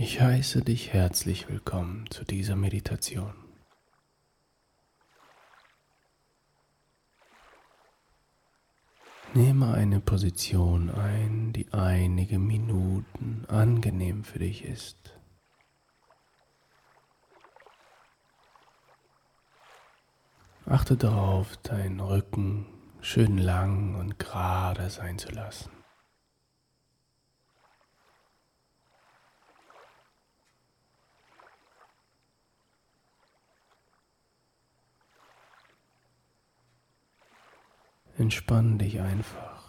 Ich heiße dich herzlich willkommen zu dieser Meditation. Nehme eine Position ein, die einige Minuten angenehm für dich ist. Achte darauf, deinen Rücken schön lang und gerade sein zu lassen. Entspann dich einfach.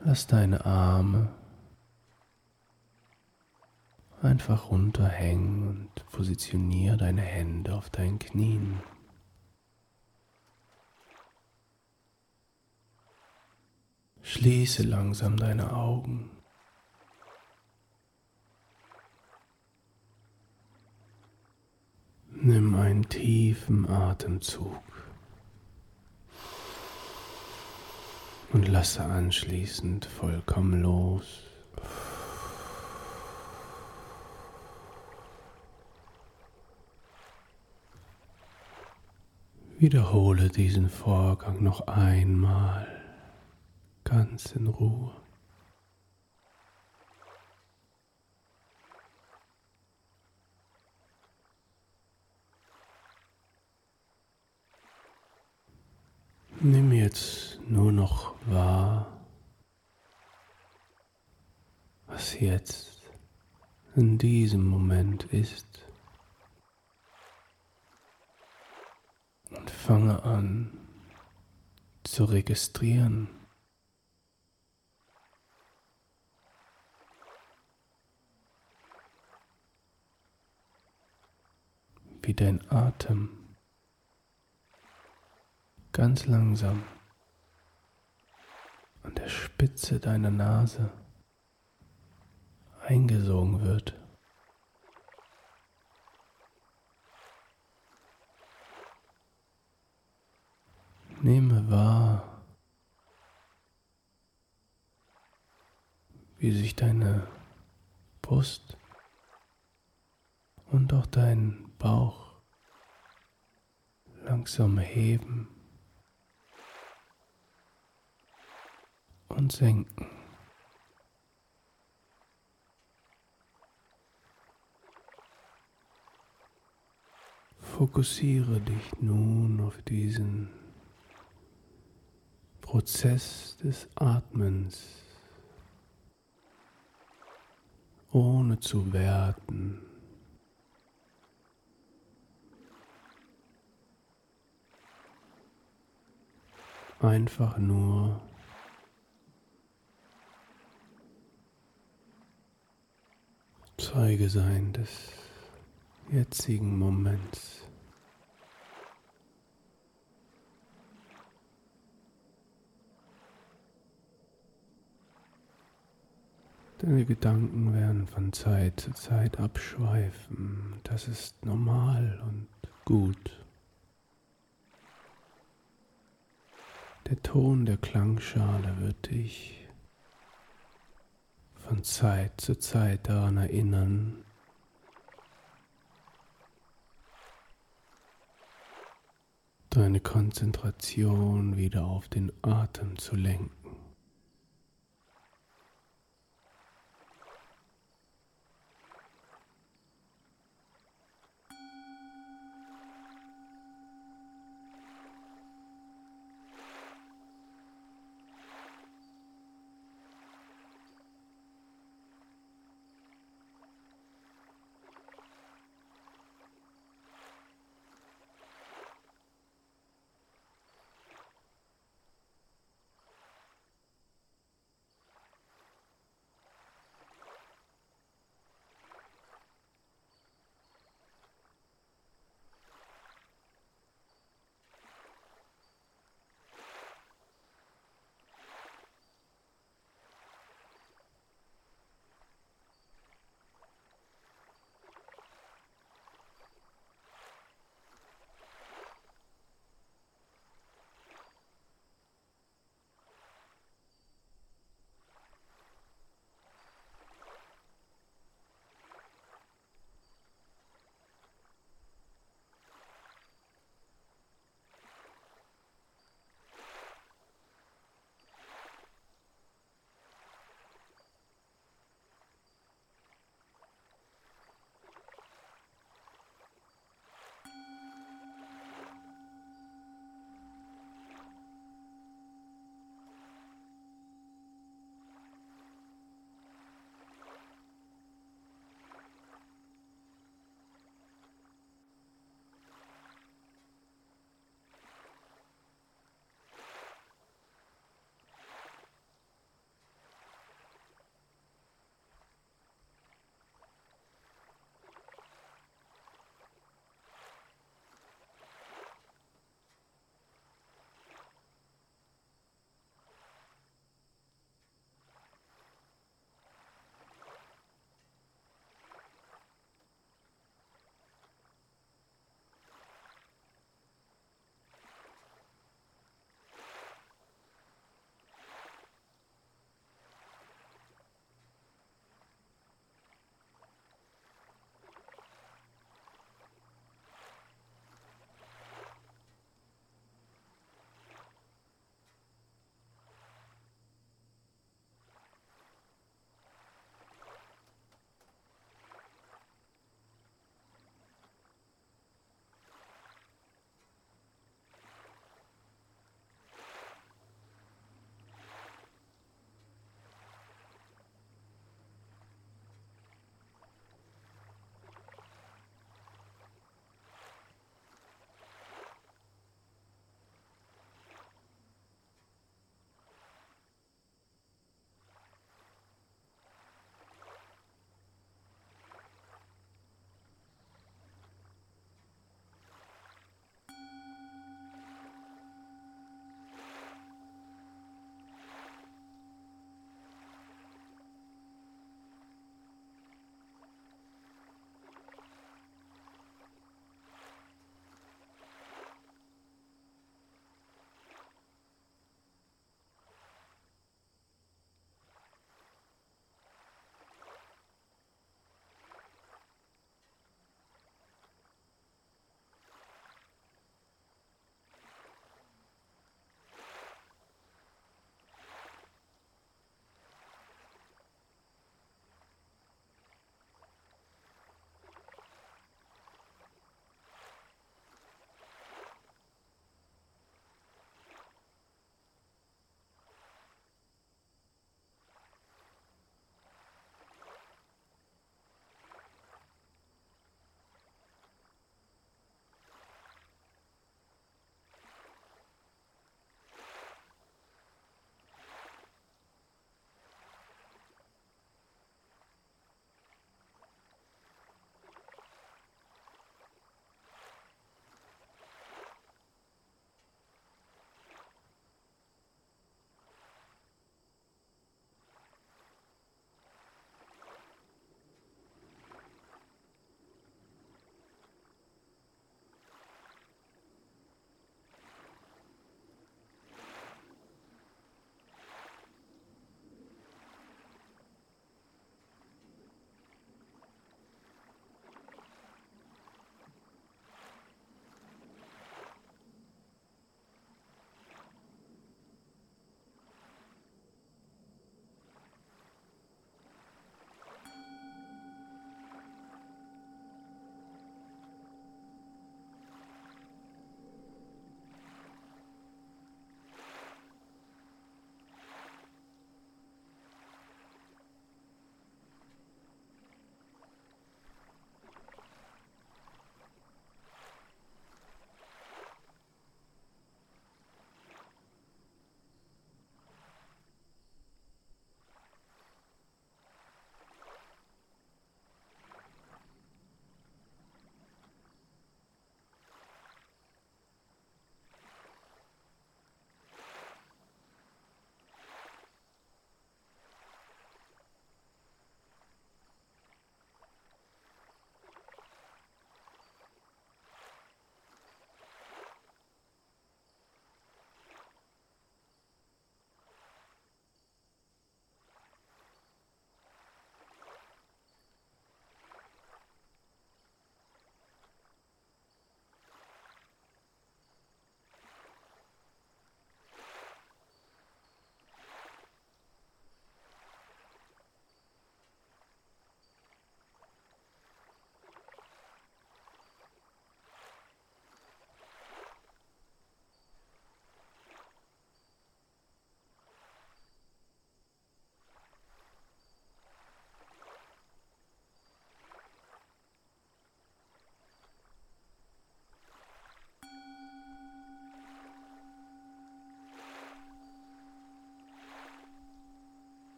Lass deine Arme einfach runterhängen und positioniere deine Hände auf deinen Knien. Schließe langsam deine Augen. Nimm einen tiefen Atemzug. Und lasse anschließend vollkommen los. Wiederhole diesen Vorgang noch einmal ganz in Ruhe. Nimm jetzt nur noch wahr, was jetzt in diesem Moment ist. Und fange an zu registrieren. wie dein Atem ganz langsam Spitze deiner Nase eingesogen wird. Nehme wahr, wie sich deine Brust und auch dein Bauch langsam heben. Und senken. Fokussiere dich nun auf diesen Prozess des Atmens, ohne zu werten. Einfach nur Zeuge sein des jetzigen Moments. Deine Gedanken werden von Zeit zu Zeit abschweifen. Das ist normal und gut. Der Ton der Klangschale wird dich von Zeit zu Zeit daran erinnern, deine Konzentration wieder auf den Atem zu lenken.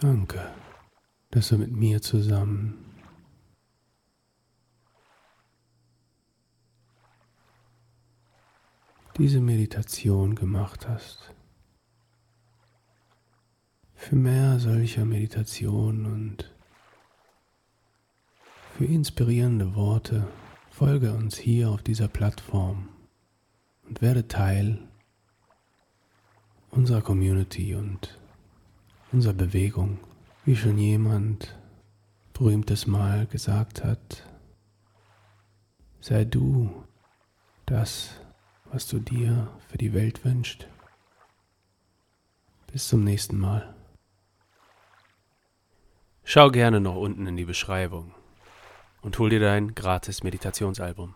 Danke, dass du mit mir zusammen diese Meditation gemacht hast. Für mehr solcher Meditationen und für inspirierende Worte folge uns hier auf dieser Plattform und werde Teil unserer Community und unserer Bewegung, wie schon jemand berühmtes Mal gesagt hat, sei du das, was du dir für die Welt wünschst. Bis zum nächsten Mal. Schau gerne noch unten in die Beschreibung und hol dir dein gratis Meditationsalbum.